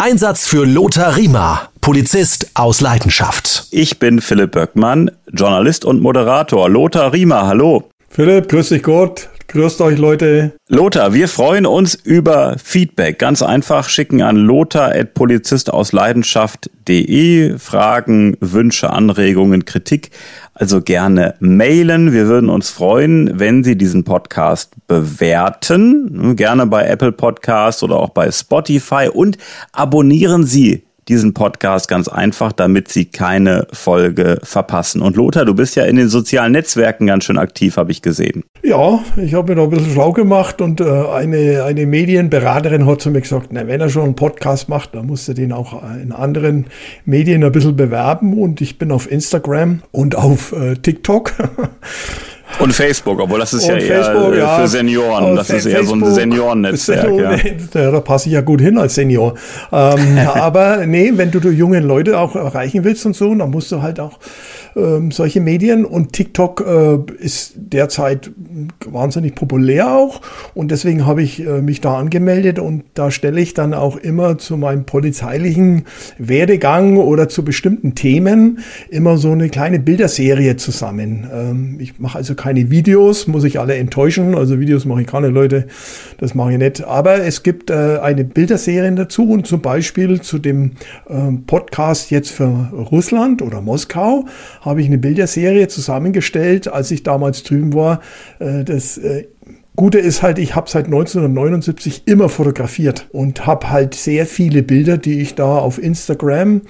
Einsatz für Lothar Riemer, Polizist aus Leidenschaft. Ich bin Philipp Böckmann, Journalist und Moderator. Lothar Riemer, hallo. Philipp, grüß dich Gott. Grüßt euch, Leute. Lothar, wir freuen uns über Feedback. Ganz einfach schicken an lothar.polizistausleidenschaft.de Fragen, Wünsche, Anregungen, Kritik. Also gerne mailen. Wir würden uns freuen, wenn Sie diesen Podcast bewerten. Gerne bei Apple Podcasts oder auch bei Spotify und abonnieren Sie diesen Podcast ganz einfach, damit Sie keine Folge verpassen. Und Lothar, du bist ja in den sozialen Netzwerken ganz schön aktiv, habe ich gesehen. Ja, ich habe mir da ein bisschen schlau gemacht und äh, eine, eine Medienberaterin hat zu mir gesagt, na, wenn er schon einen Podcast macht, dann muss er den auch in anderen Medien ein bisschen bewerben. Und ich bin auf Instagram und auf äh, TikTok. Und Facebook, obwohl das ist und ja Facebook, eher ja, für Senioren. Das ist eher so ein Seniorennetzwerk. Ja. Da passe ich ja gut hin als Senior. Ähm, aber nee, wenn du, du junge Leute auch erreichen willst und so, dann musst du halt auch ähm, solche Medien und TikTok äh, ist derzeit wahnsinnig populär auch. Und deswegen habe ich äh, mich da angemeldet und da stelle ich dann auch immer zu meinem polizeilichen Werdegang oder zu bestimmten Themen immer so eine kleine Bilderserie zusammen. Ähm, ich mache also keine Videos, muss ich alle enttäuschen, also Videos mache ich keine Leute, das mache ich nicht, aber es gibt äh, eine Bilderserie dazu und zum Beispiel zu dem ähm, Podcast jetzt für Russland oder Moskau habe ich eine Bilderserie zusammengestellt, als ich damals drüben war. Äh, das äh, Gute ist halt, ich habe seit 1979 immer fotografiert und habe halt sehr viele Bilder, die ich da auf Instagram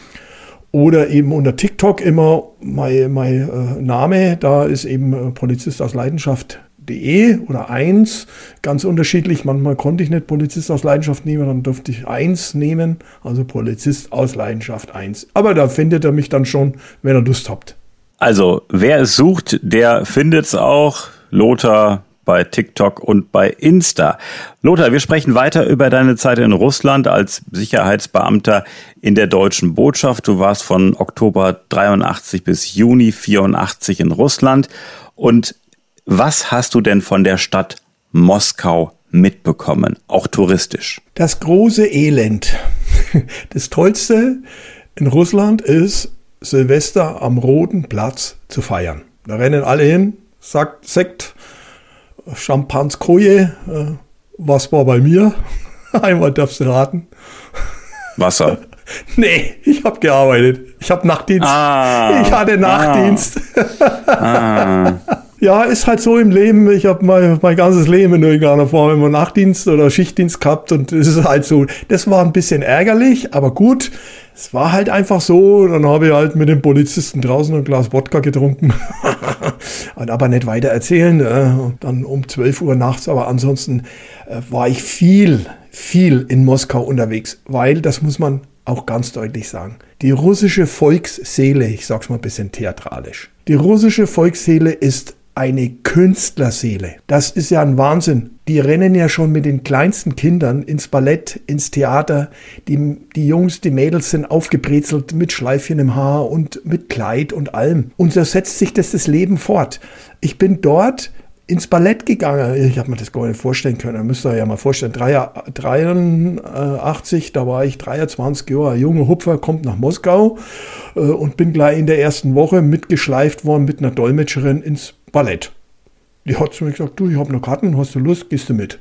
oder eben unter TikTok immer mein, mein äh, Name, da ist eben Polizist aus Leidenschaft De oder 1, ganz unterschiedlich. Manchmal konnte ich nicht Polizist aus Leidenschaft nehmen, dann durfte ich 1 nehmen, also Polizist aus Leidenschaft 1. Aber da findet er mich dann schon, wenn ihr Lust habt. Also, wer es sucht, der findet es auch. Lothar bei TikTok und bei Insta. Lothar, wir sprechen weiter über deine Zeit in Russland als Sicherheitsbeamter in der deutschen Botschaft. Du warst von Oktober 83 bis Juni 84 in Russland. Und was hast du denn von der Stadt Moskau mitbekommen, auch touristisch? Das große Elend. Das Tollste in Russland ist Silvester am Roten Platz zu feiern. Da rennen alle hin, sagt Sekt, Champanskoje. Äh, was war bei mir? Einmal darfst du raten. Wasser. nee, ich habe gearbeitet. Ich habe Nachtdienst. Ah, ich hatte Nachtdienst. Ah. ah. Ja, ist halt so im Leben. Ich habe mein, mein ganzes Leben in irgendeiner Form immer Nachtdienst oder Schichtdienst gehabt und es ist halt so. Das war ein bisschen ärgerlich, aber gut. Es war halt einfach so. Dann habe ich halt mit dem Polizisten draußen ein Glas Wodka getrunken. und aber nicht weiter erzählen. Äh, dann um 12 Uhr nachts. Aber ansonsten äh, war ich viel, viel in Moskau unterwegs, weil das muss man auch ganz deutlich sagen. Die russische Volksseele, ich sag's mal ein bisschen theatralisch. Die russische Volksseele ist eine Künstlerseele. Das ist ja ein Wahnsinn. Die rennen ja schon mit den kleinsten Kindern ins Ballett, ins Theater. Die, die Jungs, die Mädels sind aufgebrezelt mit Schleifchen im Haar und mit Kleid und allem. Und so setzt sich das, das Leben fort. Ich bin dort ins Ballett gegangen. Ich habe mir das gar nicht vorstellen können. Müsst ihr ja mal vorstellen. 83, da war ich 23 Jahre. Ein junger Hupfer kommt nach Moskau äh, und bin gleich in der ersten Woche mitgeschleift worden mit einer Dolmetscherin ins Ballett. Die hat zu mir gesagt, du, ich habe noch Karten, hast du Lust, gehst du mit?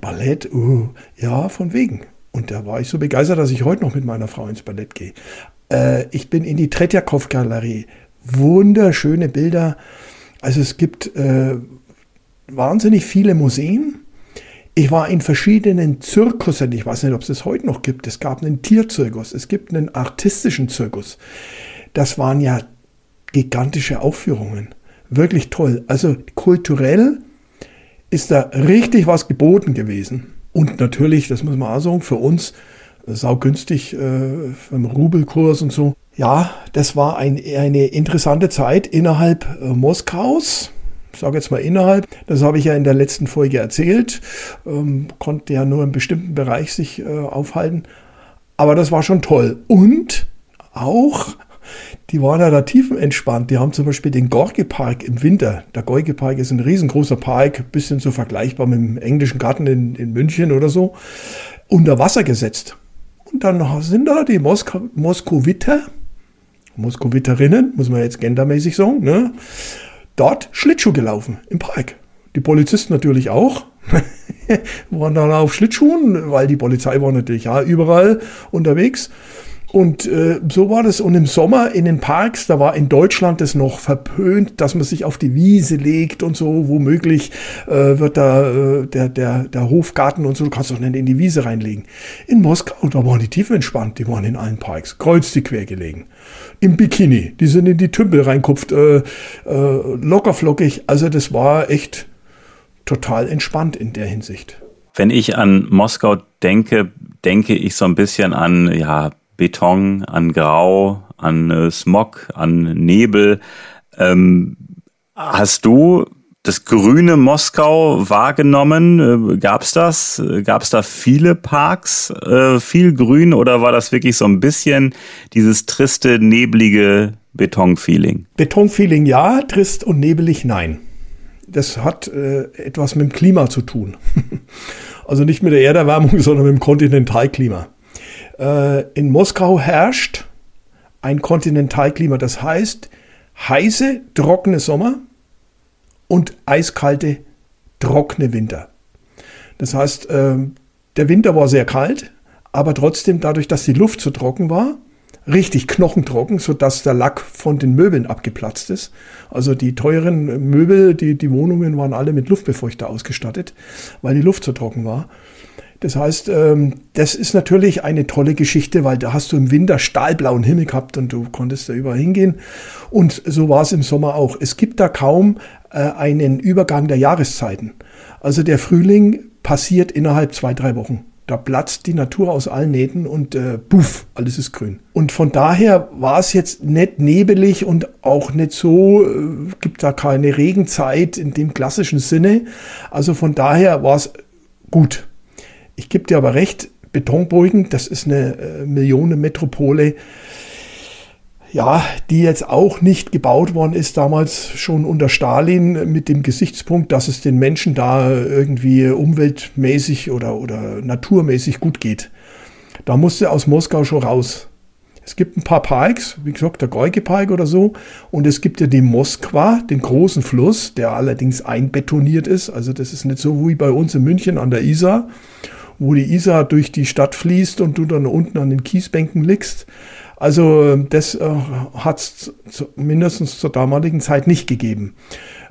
Ballett, uh, ja, von wegen. Und da war ich so begeistert, dass ich heute noch mit meiner Frau ins Ballett gehe. Äh, ich bin in die Tretjakow-Galerie. Wunderschöne Bilder. Also es gibt äh, wahnsinnig viele Museen. Ich war in verschiedenen Zirkussen. Ich weiß nicht, ob es das heute noch gibt. Es gab einen Tierzirkus. Es gibt einen artistischen Zirkus. Das waren ja gigantische Aufführungen wirklich toll. Also kulturell ist da richtig was geboten gewesen. Und natürlich, das muss man auch sagen, für uns saugünstig äh, vom Rubelkurs und so. Ja, das war ein, eine interessante Zeit innerhalb äh, Moskaus. Ich sage jetzt mal innerhalb. Das habe ich ja in der letzten Folge erzählt. Ähm, konnte ja nur im bestimmten Bereich sich äh, aufhalten. Aber das war schon toll. Und auch die waren ja da tiefenentspannt. Die haben zum Beispiel den Gorki-Park im Winter. Der Gorki-Park ist ein riesengroßer Park, bisschen so vergleichbar mit dem englischen Garten in, in München oder so, unter Wasser gesetzt. Und dann sind da die Mosk Moskowiter, Moskowiterinnen, muss man jetzt gendermäßig sagen, ne? dort Schlittschuh gelaufen im Park. Die Polizisten natürlich auch. waren dann auf Schlittschuhen, weil die Polizei war natürlich ja überall unterwegs. Und äh, so war das. Und im Sommer in den Parks, da war in Deutschland das noch verpönt, dass man sich auf die Wiese legt und so. Womöglich äh, wird da äh, der, der, der Hofgarten und so, du kannst doch nicht in die Wiese reinlegen. In Moskau, da waren die tief entspannt, die waren in allen Parks, kreuz die quer gelegen. Im Bikini, die sind in die Tümpel reinkupft, äh, äh, lockerflockig. Also das war echt total entspannt in der Hinsicht. Wenn ich an Moskau denke, denke ich so ein bisschen an ja, Beton, an Grau, an äh, Smog, an Nebel. Ähm, hast du das grüne Moskau wahrgenommen? Äh, gab's das? Gab's da viele Parks, äh, viel Grün oder war das wirklich so ein bisschen dieses triste, neblige Betonfeeling? Betonfeeling ja, trist und nebelig nein das hat äh, etwas mit dem Klima zu tun. also nicht mit der Erderwärmung, sondern mit dem Kontinentalklima. Äh, in Moskau herrscht ein Kontinentalklima, das heißt heiße, trockene Sommer und eiskalte, trockene Winter. Das heißt, äh, der Winter war sehr kalt, aber trotzdem dadurch, dass die Luft so trocken war, richtig knochentrocken, sodass der Lack von den Möbeln abgeplatzt ist. Also die teuren Möbel, die, die Wohnungen waren alle mit Luftbefeuchter ausgestattet, weil die Luft so trocken war. Das heißt, ähm, das ist natürlich eine tolle Geschichte, weil da hast du im Winter stahlblauen Himmel gehabt und du konntest da überall hingehen. Und so war es im Sommer auch. Es gibt da kaum äh, einen Übergang der Jahreszeiten. Also der Frühling passiert innerhalb zwei, drei Wochen. Da platzt die Natur aus allen Nähten und äh, puff, alles ist grün. Und von daher war es jetzt nicht nebelig und auch nicht so, äh, gibt da keine Regenzeit in dem klassischen Sinne. Also von daher war es gut. Ich gebe dir aber recht, Betonbrücken, das ist eine äh, Millionenmetropole ja, die jetzt auch nicht gebaut worden ist, damals schon unter Stalin mit dem Gesichtspunkt, dass es den Menschen da irgendwie umweltmäßig oder, oder naturmäßig gut geht. Da musste aus Moskau schon raus. Es gibt ein paar Parks, wie gesagt, der Gorki Park oder so, und es gibt ja den Moskwa, den großen Fluss, der allerdings einbetoniert ist. Also das ist nicht so wie bei uns in München an der Isar, wo die Isar durch die Stadt fließt und du dann unten an den Kiesbänken liegst. Also das äh, hat es mindestens zur damaligen Zeit nicht gegeben.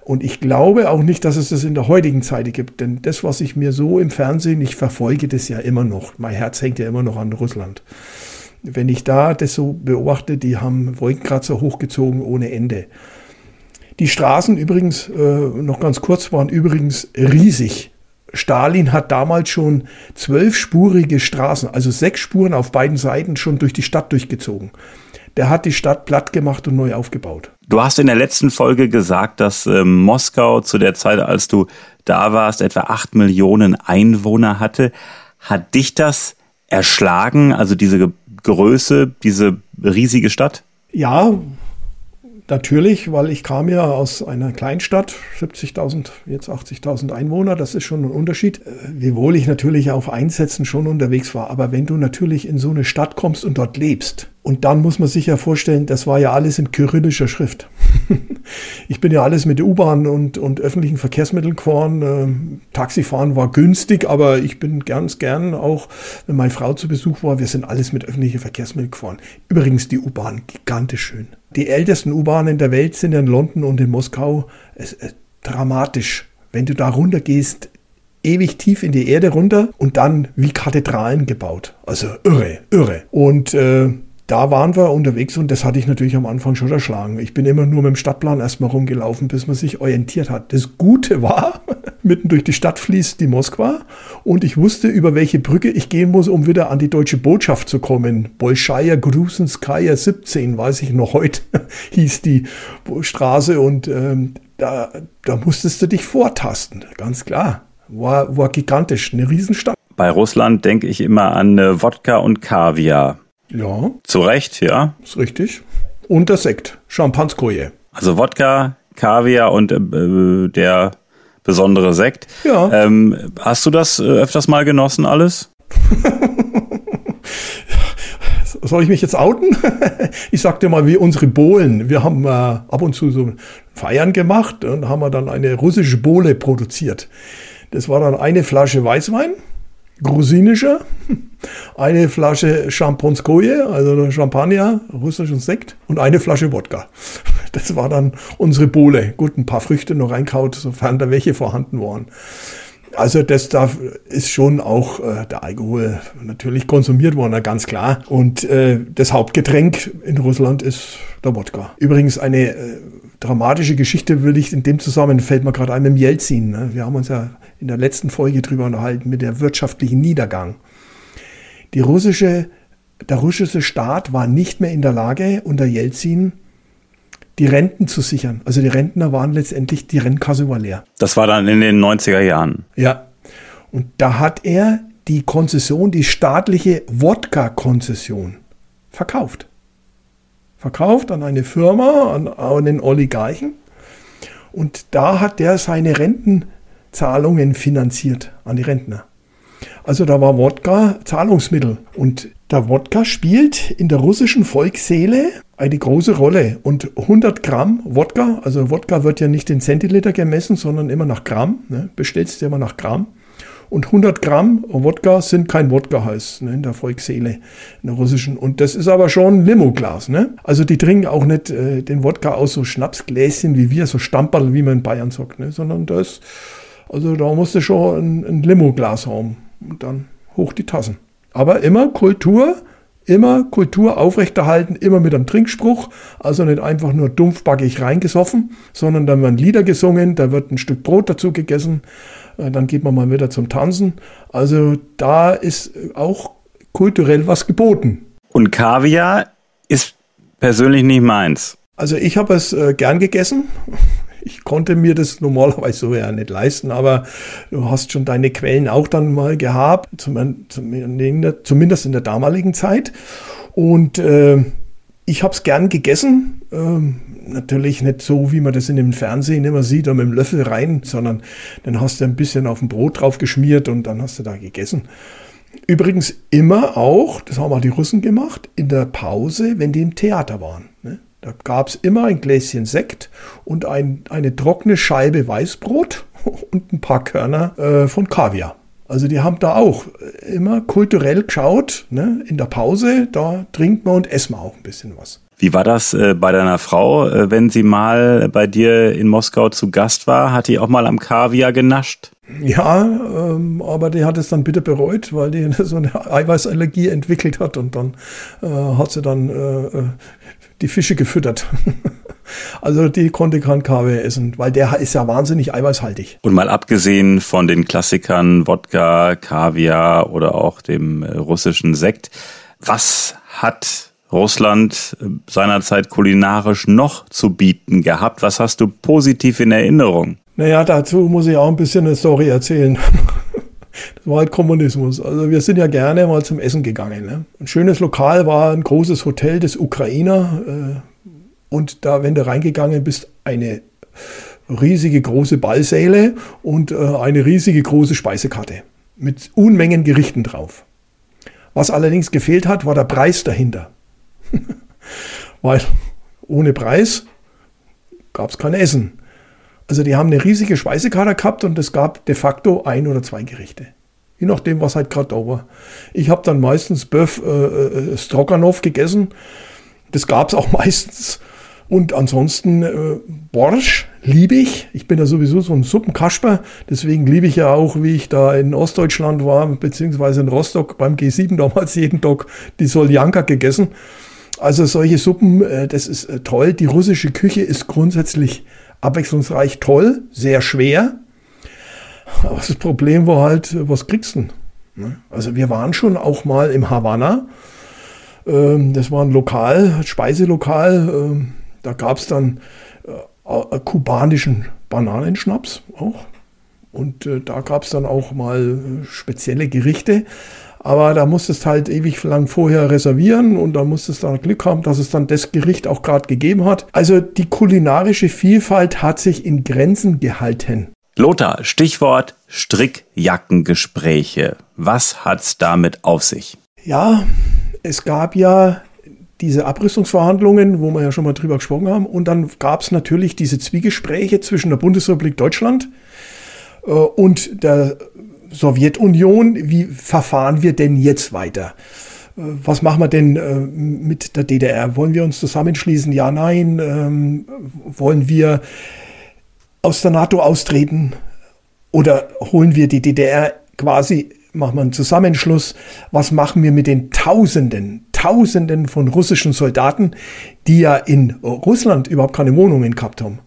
Und ich glaube auch nicht, dass es das in der heutigen Zeit gibt. Denn das, was ich mir so im Fernsehen, ich verfolge das ja immer noch. Mein Herz hängt ja immer noch an Russland. Wenn ich da das so beobachte, die haben Wolkenkratzer hochgezogen ohne Ende. Die Straßen übrigens, äh, noch ganz kurz, waren übrigens riesig. Stalin hat damals schon zwölfspurige Straßen, also sechs Spuren auf beiden Seiten schon durch die Stadt durchgezogen. Der hat die Stadt platt gemacht und neu aufgebaut. Du hast in der letzten Folge gesagt, dass äh, Moskau zu der Zeit, als du da warst, etwa acht Millionen Einwohner hatte. Hat dich das erschlagen, also diese Größe, diese riesige Stadt? Ja, Natürlich, weil ich kam ja aus einer Kleinstadt, 70.000, jetzt 80.000 Einwohner, das ist schon ein Unterschied. Äh, wiewohl ich natürlich auf Einsätzen schon unterwegs war. Aber wenn du natürlich in so eine Stadt kommst und dort lebst, und dann muss man sich ja vorstellen, das war ja alles in kyrillischer Schrift. ich bin ja alles mit U-Bahn und, und öffentlichen Verkehrsmitteln gefahren. Ähm, Taxifahren war günstig, aber ich bin ganz gern auch, wenn meine Frau zu Besuch war, wir sind alles mit öffentlichen Verkehrsmitteln gefahren. Übrigens die U-Bahn, gigantisch schön. Die ältesten U-Bahnen der Welt sind in London und in Moskau. Es ist dramatisch. Wenn du da runter gehst, ewig tief in die Erde runter und dann wie Kathedralen gebaut. Also irre, irre. Und äh, da waren wir unterwegs und das hatte ich natürlich am Anfang schon erschlagen. Ich bin immer nur mit dem Stadtplan erstmal rumgelaufen, bis man sich orientiert hat. Das Gute war, mitten durch die Stadt fließt die Moskwa und ich wusste, über welche Brücke ich gehen muss, um wieder an die deutsche Botschaft zu kommen. Bolschaya Grusenskaya 17, weiß ich noch heute, hieß die Straße und ähm, da, da musstest du dich vortasten, ganz klar. War, war gigantisch, eine Riesenstadt. Bei Russland denke ich immer an äh, Wodka und Kaviar. Ja. Zu Recht, ja. Ist richtig. Und der Sekt, Champanskoje. Also Wodka, Kaviar und äh, der besondere Sekt. Ja. Ähm, hast du das äh, öfters mal genossen alles? soll ich mich jetzt outen? ich sagte mal, wie unsere Bohlen. Wir haben äh, ab und zu so Feiern gemacht und haben wir dann eine russische Bohle produziert. Das war dann eine Flasche Weißwein, grusinischer, eine Flasche Champonskoje, also Champagner, russischen Sekt und eine Flasche Wodka. Das war dann unsere Bohle. Gut, ein paar Früchte noch reinkaut, sofern da welche vorhanden waren. Also das da ist schon auch äh, der Alkohol natürlich konsumiert worden, ganz klar. Und äh, das Hauptgetränk in Russland ist der Wodka. Übrigens eine äh, dramatische Geschichte will ich in dem Zusammenhang, fällt mir gerade ein, mit dem Jelzin. Ne? Wir haben uns ja in der letzten Folge drüber unterhalten, mit der wirtschaftlichen Niedergang. Die russische, der russische Staat war nicht mehr in der Lage, unter Jelzin die Renten zu sichern. Also die Rentner waren letztendlich, die Rentkasse war leer. Das war dann in den 90er Jahren. Ja. Und da hat er die Konzession, die staatliche Wodka-Konzession verkauft. Verkauft an eine Firma, an, an den Oligarchen. Und da hat der seine Rentenzahlungen finanziert an die Rentner. Also da war Wodka Zahlungsmittel. Und der Wodka spielt in der russischen Volksseele eine große Rolle. Und 100 Gramm Wodka, also Wodka wird ja nicht in Zentiliter gemessen, sondern immer nach Gramm, ne? bestellst du immer nach Gramm. Und 100 Gramm Wodka sind kein Wodka heißt ne, in der Volksseele, in der russischen. Und das ist aber schon ein Limoglas. Ne? Also die trinken auch nicht äh, den Wodka aus so Schnapsgläschen wie wir, so Stamperl, wie man in Bayern sagt, ne? sondern das, also da musst du schon ein, ein Limoglas haben und dann hoch die Tassen. Aber immer Kultur, immer Kultur aufrechterhalten, immer mit einem Trinkspruch. Also nicht einfach nur dumpfbackig reingesoffen, sondern dann werden Lieder gesungen, da wird ein Stück Brot dazu gegessen, äh, dann geht man mal wieder zum Tanzen. Also da ist auch kulturell was geboten. Und Kaviar ist persönlich nicht meins. Also ich habe es äh, gern gegessen ich konnte mir das normalerweise so ja nicht leisten, aber du hast schon deine Quellen auch dann mal gehabt, zumindest in der damaligen Zeit. Und äh, ich habe es gern gegessen. Ähm, natürlich nicht so, wie man das in dem Fernsehen immer sieht, mit dem Löffel rein, sondern dann hast du ein bisschen auf dem Brot drauf geschmiert und dann hast du da gegessen. Übrigens immer auch, das haben auch die Russen gemacht, in der Pause, wenn die im Theater waren. Ne? Da gab es immer ein Gläschen Sekt und ein, eine trockene Scheibe Weißbrot und ein paar Körner äh, von Kaviar. Also die haben da auch immer kulturell geschaut, ne? in der Pause, da trinkt man und essen wir auch ein bisschen was. Wie war das äh, bei deiner Frau, äh, wenn sie mal bei dir in Moskau zu Gast war? Hat die auch mal am Kaviar genascht? Ja, ähm, aber die hat es dann bitte bereut, weil die so eine Eiweißallergie entwickelt hat und dann äh, hat sie dann äh, äh die Fische gefüttert. also die konnte kein Kaviar essen, weil der ist ja wahnsinnig eiweißhaltig. Und mal abgesehen von den Klassikern Wodka, Kaviar oder auch dem äh, russischen Sekt, was hat Russland äh, seinerzeit kulinarisch noch zu bieten gehabt? Was hast du positiv in Erinnerung? Naja, dazu muss ich auch ein bisschen eine Story erzählen. Das war halt Kommunismus. Also wir sind ja gerne mal zum Essen gegangen. Ne? Ein schönes Lokal war ein großes Hotel des Ukrainer. Äh, und da, wenn du reingegangen bist, eine riesige große Ballsäle und äh, eine riesige große Speisekarte mit Unmengen Gerichten drauf. Was allerdings gefehlt hat, war der Preis dahinter. Weil ohne Preis gab es kein Essen. Also die haben eine riesige Speisekarte gehabt und es gab de facto ein oder zwei Gerichte. Je nachdem, was halt gerade da war. Ich habe dann meistens Böff äh, äh, Stroganoff gegessen. Das gab es auch meistens. Und ansonsten äh, Borsch liebe ich. Ich bin ja sowieso so ein Suppenkasper. Deswegen liebe ich ja auch, wie ich da in Ostdeutschland war, beziehungsweise in Rostock beim G7 damals jeden Tag die Soljanka gegessen. Also solche Suppen, äh, das ist äh, toll. Die russische Küche ist grundsätzlich abwechslungsreich toll, sehr schwer. Aber das Problem war halt, was kriegst du denn? Ne? Also wir waren schon auch mal im Havanna. Ähm, das war ein Lokal, Speiselokal. Ähm, da gab es dann äh, kubanischen Bananenschnaps auch. Und äh, da gab es dann auch mal äh, spezielle Gerichte. Aber da musstest halt ewig lang vorher reservieren und da musstest dann Glück haben, dass es dann das Gericht auch gerade gegeben hat. Also die kulinarische Vielfalt hat sich in Grenzen gehalten. Lothar, Stichwort Strickjackengespräche. Was hat's damit auf sich? Ja, es gab ja diese Abrüstungsverhandlungen, wo wir ja schon mal drüber gesprochen haben. Und dann gab es natürlich diese Zwiegespräche zwischen der Bundesrepublik Deutschland äh, und der Sowjetunion. Wie verfahren wir denn jetzt weiter? Äh, was machen wir denn äh, mit der DDR? Wollen wir uns zusammenschließen? Ja, nein. Ähm, wollen wir aus der NATO austreten? Oder holen wir die DDR quasi machen wir einen Zusammenschluss. Was machen wir mit den Tausenden, Tausenden von russischen Soldaten, die ja in Russland überhaupt keine Wohnungen gehabt haben?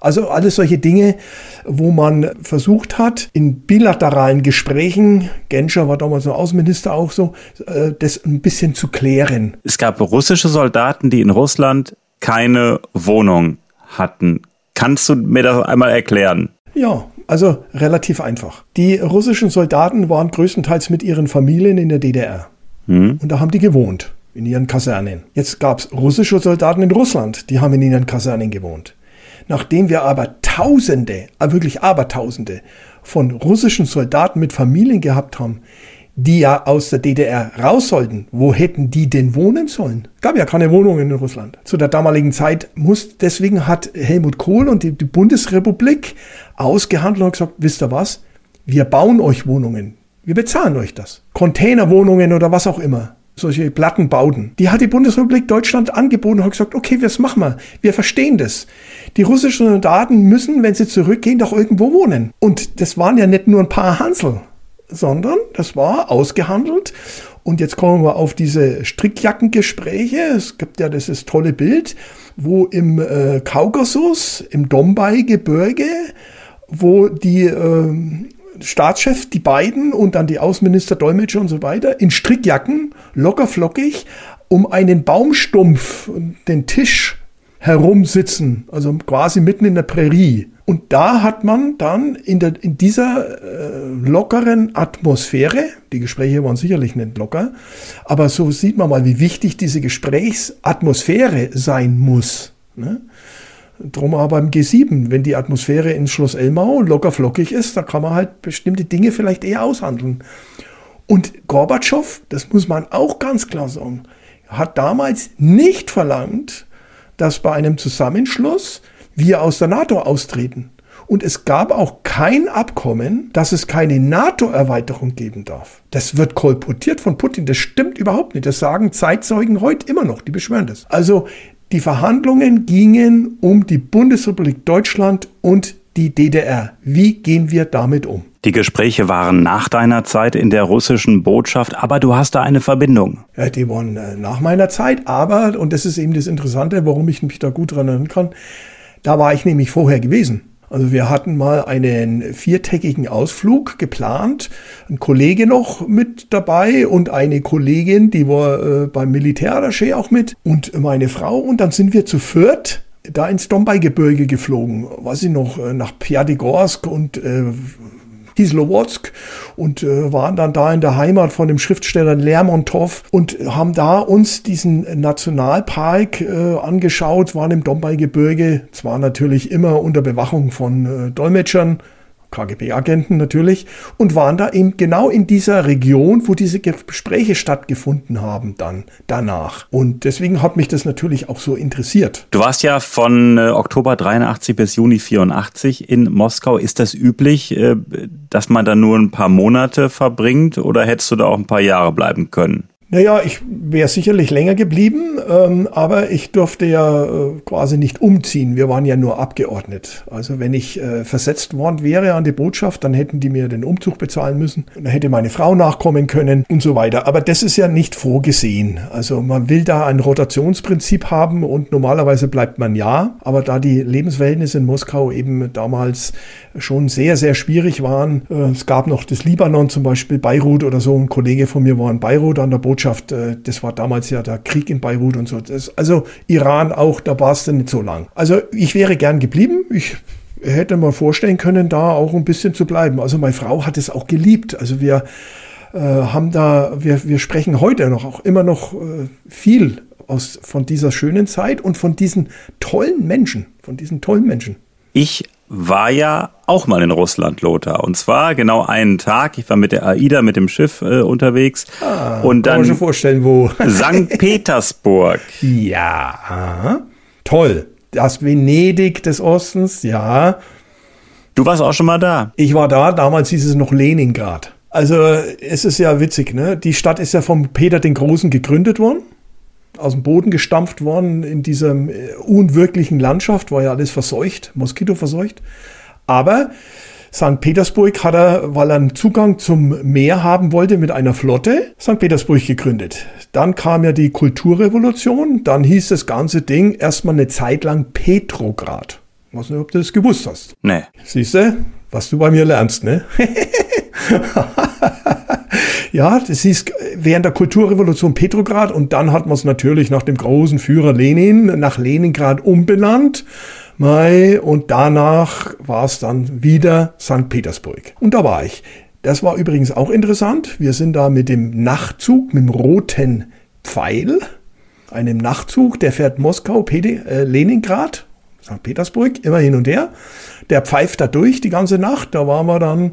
Also alles solche Dinge, wo man versucht hat, in bilateralen Gesprächen, Genscher war damals noch Außenminister auch so, äh, das ein bisschen zu klären. Es gab russische Soldaten, die in Russland keine Wohnung hatten. Kannst du mir das einmal erklären? Ja, also relativ einfach. Die russischen Soldaten waren größtenteils mit ihren Familien in der DDR. Hm. Und da haben die gewohnt, in ihren Kasernen. Jetzt gab es russische Soldaten in Russland, die haben in ihren Kasernen gewohnt. Nachdem wir aber Tausende, äh, wirklich Abertausende von russischen Soldaten mit Familien gehabt haben, die ja aus der DDR raus sollten, wo hätten die denn wohnen sollen? Gab ja keine Wohnungen in Russland. Zu der damaligen Zeit muss, deswegen hat Helmut Kohl und die, die Bundesrepublik ausgehandelt und gesagt, wisst ihr was? Wir bauen euch Wohnungen. Wir bezahlen euch das. Containerwohnungen oder was auch immer. Solche Plattenbauten. Die hat die Bundesrepublik Deutschland angeboten und hat gesagt, okay, was machen wir? Wir verstehen das. Die russischen Soldaten müssen, wenn sie zurückgehen, doch irgendwo wohnen. Und das waren ja nicht nur ein paar Hansel sondern das war ausgehandelt. Und jetzt kommen wir auf diese Strickjackengespräche. Es gibt ja dieses tolle Bild, wo im äh, Kaukasus, im Dombai-Gebirge, wo die äh, Staatschefs, die beiden und dann die Außenminister, Dolmetscher und so weiter, in Strickjacken, locker flockig, um einen Baumstumpf, den Tisch herumsitzen, also quasi mitten in der Prärie. Und da hat man dann in, der, in dieser äh, lockeren Atmosphäre, die Gespräche waren sicherlich nicht locker, aber so sieht man mal, wie wichtig diese Gesprächsatmosphäre sein muss. Ne? Drum aber beim G7, wenn die Atmosphäre in Schloss Elmau locker flockig ist, da kann man halt bestimmte Dinge vielleicht eher aushandeln. Und Gorbatschow, das muss man auch ganz klar sagen, hat damals nicht verlangt, dass bei einem Zusammenschluss wir aus der NATO austreten. Und es gab auch kein Abkommen, dass es keine NATO-Erweiterung geben darf. Das wird kolportiert von Putin. Das stimmt überhaupt nicht. Das sagen Zeitzeugen heute immer noch. Die beschwören das. Also die Verhandlungen gingen um die Bundesrepublik Deutschland und die DDR. Wie gehen wir damit um? Die Gespräche waren nach deiner Zeit in der russischen Botschaft, aber du hast da eine Verbindung. Ja, die waren äh, nach meiner Zeit, aber, und das ist eben das Interessante, warum ich mich da gut dran erinnern kann, da war ich nämlich vorher gewesen. Also wir hatten mal einen viertägigen Ausflug geplant, ein Kollege noch mit dabei und eine Kollegin, die war äh, beim Militärattaché auch mit und meine Frau. Und dann sind wir zu viert da ins Dombai-Gebirge geflogen, weiß ich noch, äh, nach Pyadigorsk und äh, Kislovodsk und äh, waren dann da in der Heimat von dem Schriftsteller Lermontov und haben da uns diesen Nationalpark äh, angeschaut, waren im Dombai-Gebirge, zwar natürlich immer unter Bewachung von äh, Dolmetschern, KGB-Agenten natürlich, und waren da eben genau in dieser Region, wo diese Gespräche stattgefunden haben dann danach. Und deswegen hat mich das natürlich auch so interessiert. Du warst ja von äh, Oktober 83 bis Juni 84 in Moskau. Ist das üblich, äh, dass man da nur ein paar Monate verbringt oder hättest du da auch ein paar Jahre bleiben können? Naja, ich wäre sicherlich länger geblieben, ähm, aber ich durfte ja äh, quasi nicht umziehen. Wir waren ja nur abgeordnet. Also wenn ich äh, versetzt worden wäre an die Botschaft, dann hätten die mir den Umzug bezahlen müssen. Dann hätte meine Frau nachkommen können und so weiter. Aber das ist ja nicht vorgesehen. Also man will da ein Rotationsprinzip haben und normalerweise bleibt man ja. Aber da die Lebensverhältnisse in Moskau eben damals schon sehr, sehr schwierig waren, äh, es gab noch das Libanon zum Beispiel, Beirut oder so. Ein Kollege von mir war in Beirut an der Botschaft Botschaft, äh, das war damals ja der Krieg in Beirut und so. Das, also Iran auch, da war es dann nicht so lang. Also ich wäre gern geblieben. Ich hätte mir vorstellen können, da auch ein bisschen zu bleiben. Also meine Frau hat es auch geliebt. Also wir äh, haben da, wir, wir sprechen heute noch auch immer noch äh, viel aus, von dieser schönen Zeit und von diesen tollen Menschen, von diesen tollen Menschen. Ich war ja auch mal in Russland, Lothar. Und zwar genau einen Tag. Ich war mit der AIDA, mit dem Schiff äh, unterwegs. Ah, und dann kann man schon vorstellen, wo. St. Petersburg. Ja, aha. toll. Das Venedig des Ostens, ja. Du warst auch schon mal da. Ich war da, damals hieß es noch Leningrad. Also es ist ja witzig, ne? Die Stadt ist ja vom Peter den Großen gegründet worden, aus dem Boden gestampft worden in dieser äh, unwirklichen Landschaft, war ja alles verseucht, Moskito verseucht. Aber St. Petersburg hat er, weil er einen Zugang zum Meer haben wollte mit einer Flotte, St. Petersburg gegründet. Dann kam ja die Kulturrevolution, dann hieß das ganze Ding erstmal eine Zeit lang Petrograd. Ich weiß nicht, ob du das gewusst hast. Nee. Siehst du, was du bei mir lernst, ne? ja, das hieß während der Kulturrevolution Petrograd und dann hat man es natürlich nach dem großen Führer Lenin nach Leningrad umbenannt. Mai, und danach war es dann wieder St. Petersburg. Und da war ich. Das war übrigens auch interessant. Wir sind da mit dem Nachtzug, mit dem roten Pfeil, einem Nachtzug, der fährt Moskau, äh, Leningrad, St. Petersburg, immer hin und her. Der pfeift da durch die ganze Nacht. Da waren wir dann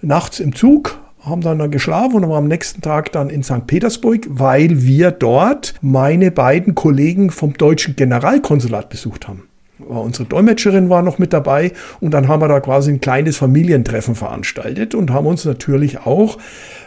nachts im Zug, haben dann, dann geschlafen und waren am nächsten Tag dann in St. Petersburg, weil wir dort meine beiden Kollegen vom deutschen Generalkonsulat besucht haben unsere Dolmetscherin war noch mit dabei und dann haben wir da quasi ein kleines Familientreffen veranstaltet und haben uns natürlich auch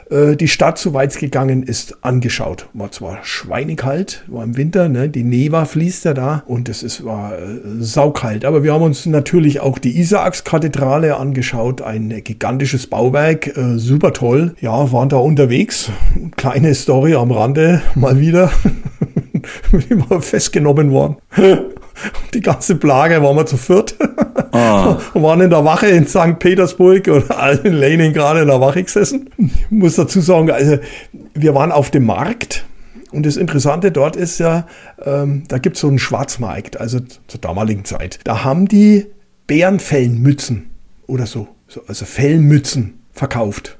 äh, die Stadt, soweit es gegangen ist, angeschaut. War zwar schweinekalt, war im Winter, ne? die Neva fließt ja da und es ist, war äh, saukalt, aber wir haben uns natürlich auch die Isaakskathedrale angeschaut, ein gigantisches Bauwerk, äh, super toll. Ja, waren da unterwegs, kleine Story am Rande, mal wieder. immer festgenommen worden. Die ganze Plage waren wir zu viert. Ah. Und waren in der Wache in St. Petersburg oder in Leningrad in der Wache gesessen. Ich muss dazu sagen, also wir waren auf dem Markt. Und das Interessante dort ist ja, ähm, da gibt es so einen Schwarzmarkt, also zur damaligen Zeit. Da haben die Bärenfellmützen oder so, so also Fellmützen verkauft.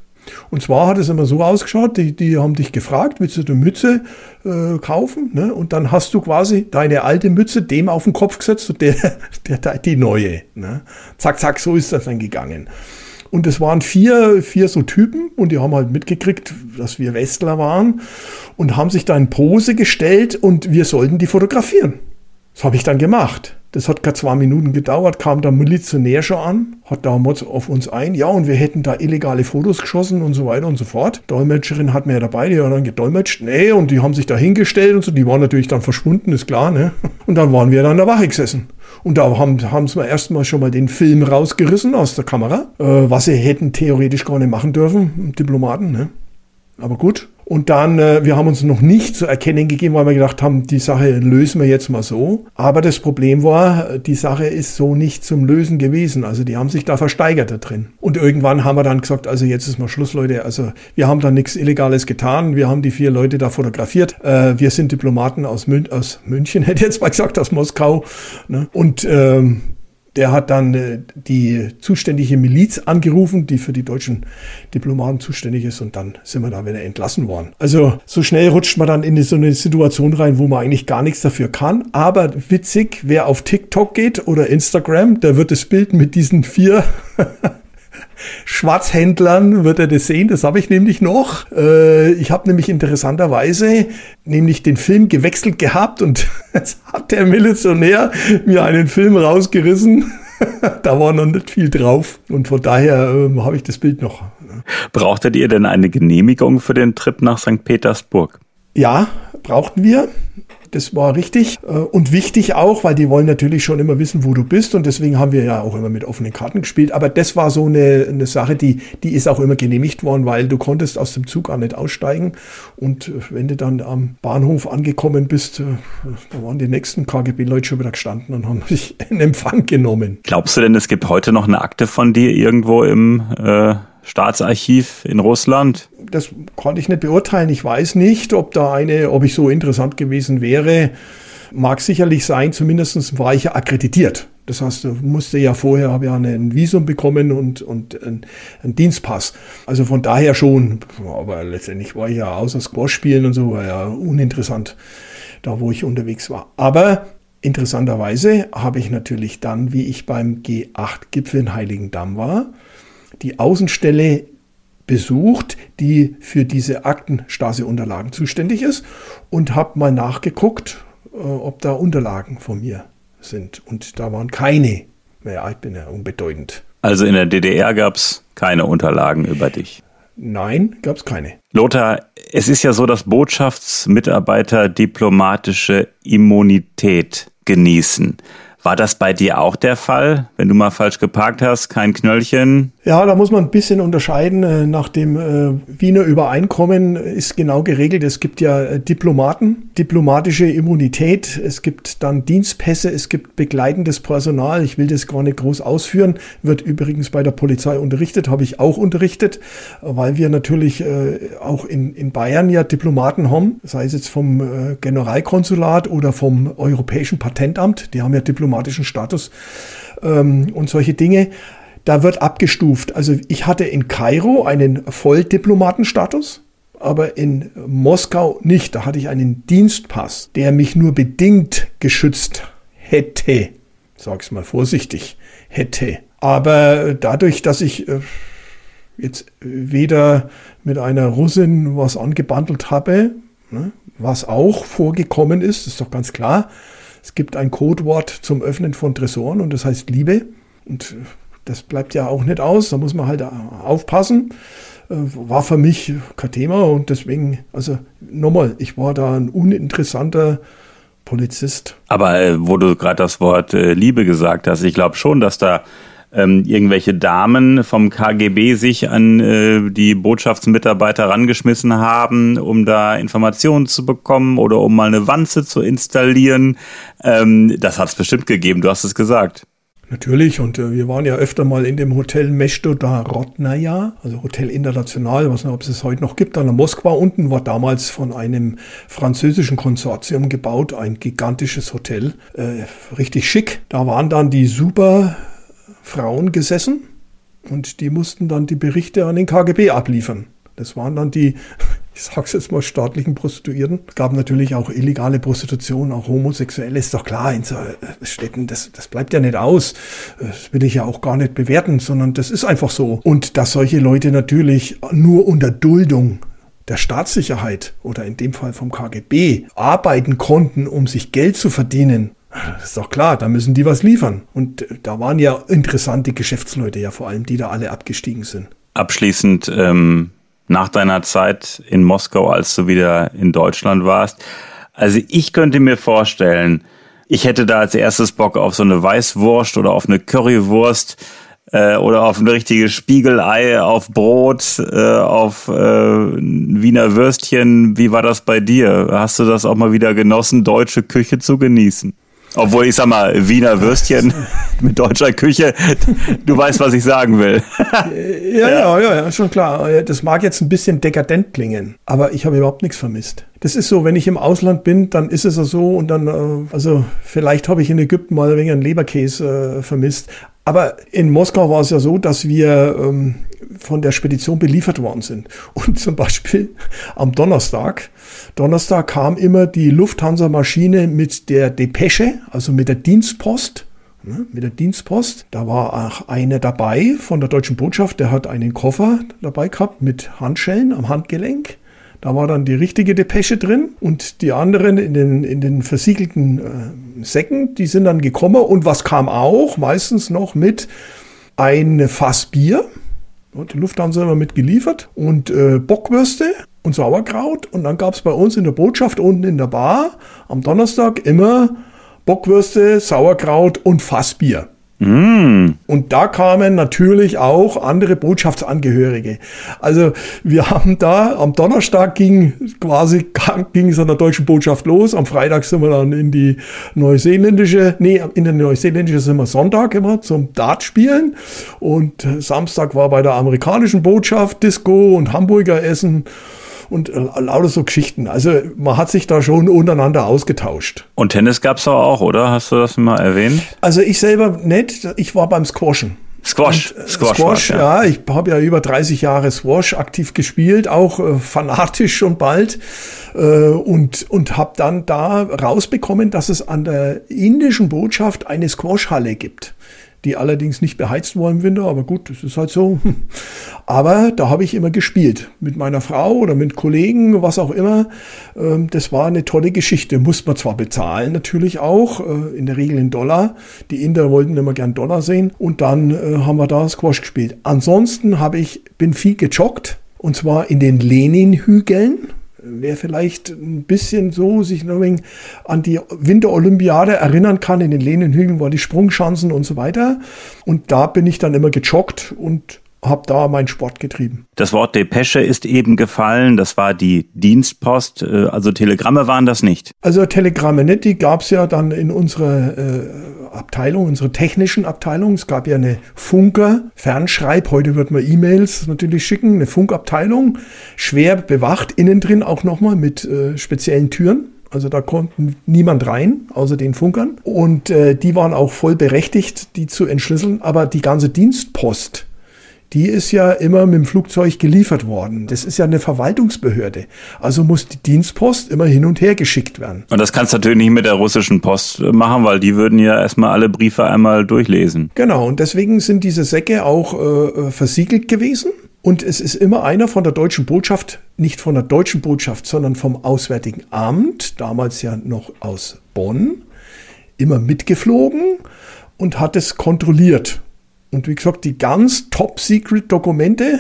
Und zwar hat es immer so ausgeschaut, die, die haben dich gefragt, willst du eine Mütze äh, kaufen? Ne? Und dann hast du quasi deine alte Mütze dem auf den Kopf gesetzt und der, der, der die neue. Ne? Zack, zack, so ist das dann gegangen. Und es waren vier, vier so Typen und die haben halt mitgekriegt, dass wir Westler waren und haben sich da in Pose gestellt und wir sollten die fotografieren. Das habe ich dann gemacht. Das hat gerade zwei Minuten gedauert, kam der Milizionär schon an, hat damals auf uns ein, ja, und wir hätten da illegale Fotos geschossen und so weiter und so fort. Dolmetscherin hat mir dabei, die hat dann gedolmetscht, nee, und die haben sich da hingestellt und so, die waren natürlich dann verschwunden, ist klar, ne? Und dann waren wir dann in der Wache gesessen. Und da haben, haben sie erstmal schon mal den Film rausgerissen aus der Kamera, äh, was sie hätten theoretisch gar nicht machen dürfen, Diplomaten, ne? Aber gut, und dann, äh, wir haben uns noch nicht zu erkennen gegeben, weil wir gedacht haben, die Sache lösen wir jetzt mal so. Aber das Problem war, die Sache ist so nicht zum Lösen gewesen. Also die haben sich da versteigert da drin. Und irgendwann haben wir dann gesagt, also jetzt ist mal Schluss, Leute. Also wir haben da nichts Illegales getan. Wir haben die vier Leute da fotografiert. Äh, wir sind Diplomaten aus, Mün aus München, hätte jetzt mal gesagt, aus Moskau. Ne? Und ähm, der hat dann äh, die zuständige Miliz angerufen, die für die deutschen Diplomaten zuständig ist, und dann sind wir da wieder entlassen worden. Also so schnell rutscht man dann in so eine Situation rein, wo man eigentlich gar nichts dafür kann. Aber witzig, wer auf TikTok geht oder Instagram, der wird das Bild mit diesen vier Schwarzhändlern wird er das sehen, das habe ich nämlich noch. Äh, ich habe nämlich interessanterweise nämlich den Film gewechselt gehabt und jetzt hat der Milizionär mir einen Film rausgerissen. da war noch nicht viel drauf und von daher äh, habe ich das Bild noch. Brauchtet ihr denn eine Genehmigung für den Trip nach St. Petersburg? Ja, brauchten wir. Das war richtig äh, und wichtig auch, weil die wollen natürlich schon immer wissen, wo du bist und deswegen haben wir ja auch immer mit offenen Karten gespielt. Aber das war so eine, eine Sache, die, die ist auch immer genehmigt worden, weil du konntest aus dem Zug auch nicht aussteigen und äh, wenn du dann am Bahnhof angekommen bist, äh, da waren die nächsten KGB-Leute schon wieder gestanden und haben dich in Empfang genommen. Glaubst du denn, es gibt heute noch eine Akte von dir irgendwo im äh Staatsarchiv in Russland? Das konnte ich nicht beurteilen. Ich weiß nicht, ob da eine, ob ich so interessant gewesen wäre. Mag sicherlich sein, zumindest war ich ja akkreditiert. Das heißt, du musste ja vorher, habe ja ein Visum bekommen und, und einen, einen Dienstpass. Also von daher schon, aber letztendlich war ich ja außer Squash spielen und so, war ja uninteressant, da wo ich unterwegs war. Aber interessanterweise habe ich natürlich dann, wie ich beim G8-Gipfel in Heiligendamm war, die Außenstelle besucht, die für diese Aktenstasi-Unterlagen zuständig ist und habe mal nachgeguckt, äh, ob da Unterlagen von mir sind. Und da waren keine. Naja, ich bin ja unbedeutend. Also in der DDR gab es keine Unterlagen über dich. Nein, gab es keine. Lothar, es ist ja so, dass Botschaftsmitarbeiter diplomatische Immunität genießen. War das bei dir auch der Fall? Wenn du mal falsch geparkt hast, kein Knöllchen, ja, da muss man ein bisschen unterscheiden. Äh, nach dem äh, Wiener Übereinkommen ist genau geregelt, es gibt ja äh, Diplomaten, diplomatische Immunität, es gibt dann Dienstpässe, es gibt begleitendes Personal. Ich will das gar nicht groß ausführen, wird übrigens bei der Polizei unterrichtet, habe ich auch unterrichtet, weil wir natürlich auch in, in Bayern ja Diplomaten haben, sei es jetzt vom Generalkonsulat oder vom Europäischen Patentamt, die haben ja diplomatischen Status. Ähm, und solche Dinge da wird abgestuft. Also ich hatte in Kairo einen Volldiplomatenstatus, aber in Moskau nicht. Da hatte ich einen Dienstpass, der mich nur bedingt geschützt hätte. Sag's mal vorsichtig, hätte. Aber dadurch, dass ich äh, jetzt weder mit einer Russin was angebandelt habe, ne, was auch vorgekommen ist, ist doch ganz klar. Es gibt ein Codewort zum Öffnen von Tresoren und das heißt Liebe. Und das bleibt ja auch nicht aus, da muss man halt aufpassen. Äh, war für mich kein Thema und deswegen, also nochmal, ich war da ein uninteressanter Polizist. Aber äh, wo du gerade das Wort äh, Liebe gesagt hast, ich glaube schon, dass da ähm, irgendwelche Damen vom KGB sich an äh, die Botschaftsmitarbeiter rangeschmissen haben, um da Informationen zu bekommen oder um mal eine Wanze zu installieren. Ähm, das hat es bestimmt gegeben, du hast es gesagt. Natürlich, und äh, wir waren ja öfter mal in dem Hotel Mesto da Rodnaja, also Hotel International, was nicht, ob es es heute noch gibt, an der Moskwa unten, war damals von einem französischen Konsortium gebaut, ein gigantisches Hotel, äh, richtig schick. Da waren dann die super Frauen gesessen und die mussten dann die Berichte an den KGB abliefern. Das waren dann die ich sag's jetzt mal, staatlichen Prostituierten. Es gab natürlich auch illegale Prostitution, auch Homosexuelle, ist doch klar, in so äh, Städten, das, das bleibt ja nicht aus. Das will ich ja auch gar nicht bewerten, sondern das ist einfach so. Und dass solche Leute natürlich nur unter Duldung der Staatssicherheit oder in dem Fall vom KGB arbeiten konnten, um sich Geld zu verdienen, das ist doch klar, da müssen die was liefern. Und da waren ja interessante Geschäftsleute, ja vor allem, die da alle abgestiegen sind. Abschließend ähm, nach deiner Zeit in Moskau, als du wieder in Deutschland warst. Also ich könnte mir vorstellen, ich hätte da als erstes Bock auf so eine Weißwurst oder auf eine Currywurst äh, oder auf ein richtiges Spiegelei, auf Brot, äh, auf äh, Wiener Würstchen. Wie war das bei dir? Hast du das auch mal wieder genossen, deutsche Küche zu genießen? Obwohl, ich sag mal, Wiener Würstchen mit deutscher Küche, du weißt, was ich sagen will. ja, ja, ja, ja, schon klar. Das mag jetzt ein bisschen dekadent klingen, aber ich habe überhaupt nichts vermisst. Das ist so, wenn ich im Ausland bin, dann ist es so und dann, äh, also vielleicht habe ich in Ägypten mal ein wenig einen Leberkäse äh, vermisst. Aber in Moskau war es ja so, dass wir ähm, von der Spedition beliefert worden sind. Und zum Beispiel am Donnerstag, Donnerstag kam immer die Lufthansa-Maschine mit der Depesche, also mit der Dienstpost, ne, mit der Dienstpost. Da war auch einer dabei von der deutschen Botschaft, der hat einen Koffer dabei gehabt mit Handschellen am Handgelenk. Da war dann die richtige Depesche drin und die anderen in den, in den versiegelten äh, Säcken, die sind dann gekommen. Und was kam auch? Meistens noch mit ein Fass Bier hat die Lufthansa immer mitgeliefert und äh, Bockwürste und Sauerkraut. Und dann gab es bei uns in der Botschaft unten in der Bar am Donnerstag immer Bockwürste, Sauerkraut und Fassbier. Mm. Und da kamen natürlich auch andere Botschaftsangehörige. Also wir haben da, am Donnerstag ging quasi, ging es an der deutschen Botschaft los. Am Freitag sind wir dann in die neuseeländische, nee, in der neuseeländische sind wir Sonntag immer zum Dart spielen. Und Samstag war bei der amerikanischen Botschaft Disco und Hamburger Essen und äh, lauter so Geschichten. Also man hat sich da schon untereinander ausgetauscht. Und Tennis gab es auch, oder? Hast du das mal erwähnt? Also ich selber nicht. Ich war beim Squashen. Squash. Und, äh, Squash, Squash ja. ja. Ich habe ja über 30 Jahre Squash aktiv gespielt, auch äh, fanatisch schon bald. Äh, und und habe dann da rausbekommen, dass es an der indischen Botschaft eine Squashhalle gibt die allerdings nicht beheizt war im Winter, aber gut, das ist halt so. Aber da habe ich immer gespielt, mit meiner Frau oder mit Kollegen, was auch immer. Ähm, das war eine tolle Geschichte. Muss man zwar bezahlen, natürlich auch, äh, in der Regel in Dollar. Die Inder wollten immer gern Dollar sehen und dann äh, haben wir da Squash gespielt. Ansonsten habe ich, bin viel gejoggt und zwar in den Lenin-Hügeln wer vielleicht ein bisschen so sich noch an die Winterolympiade erinnern kann, in den Lehnenhügeln war die Sprungschanzen und so weiter. Und da bin ich dann immer gejoggt und habe da meinen Sport getrieben. Das Wort Depesche ist eben gefallen. Das war die Dienstpost. Äh, also Telegramme waren das nicht. Also Telegramme nicht. Die gab es ja dann in unserer äh, Abteilung, unserer technischen Abteilung. Es gab ja eine Funker, Fernschreib. Heute wird man E-Mails natürlich schicken. Eine Funkabteilung. Schwer bewacht. Innen drin auch nochmal mit äh, speziellen Türen. Also da konnten niemand rein, außer den Funkern. Und äh, die waren auch voll berechtigt, die zu entschlüsseln. Aber die ganze Dienstpost, die ist ja immer mit dem Flugzeug geliefert worden. Das ist ja eine Verwaltungsbehörde. Also muss die Dienstpost immer hin und her geschickt werden. Und das kannst du natürlich nicht mit der russischen Post machen, weil die würden ja erstmal alle Briefe einmal durchlesen. Genau, und deswegen sind diese Säcke auch äh, versiegelt gewesen. Und es ist immer einer von der deutschen Botschaft, nicht von der deutschen Botschaft, sondern vom Auswärtigen Amt, damals ja noch aus Bonn, immer mitgeflogen und hat es kontrolliert. Und wie gesagt, die ganz Top-Secret-Dokumente,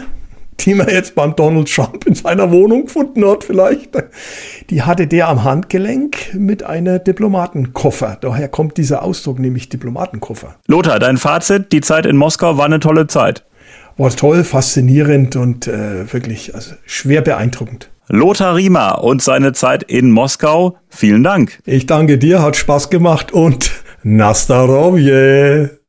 die man jetzt beim Donald Trump in seiner Wohnung gefunden hat vielleicht, die hatte der am Handgelenk mit einer Diplomatenkoffer. Daher kommt dieser Ausdruck, nämlich Diplomatenkoffer. Lothar, dein Fazit, die Zeit in Moskau war eine tolle Zeit. War toll, faszinierend und äh, wirklich also schwer beeindruckend. Lothar Riemer und seine Zeit in Moskau, vielen Dank. Ich danke dir, hat Spaß gemacht und Nastarovje.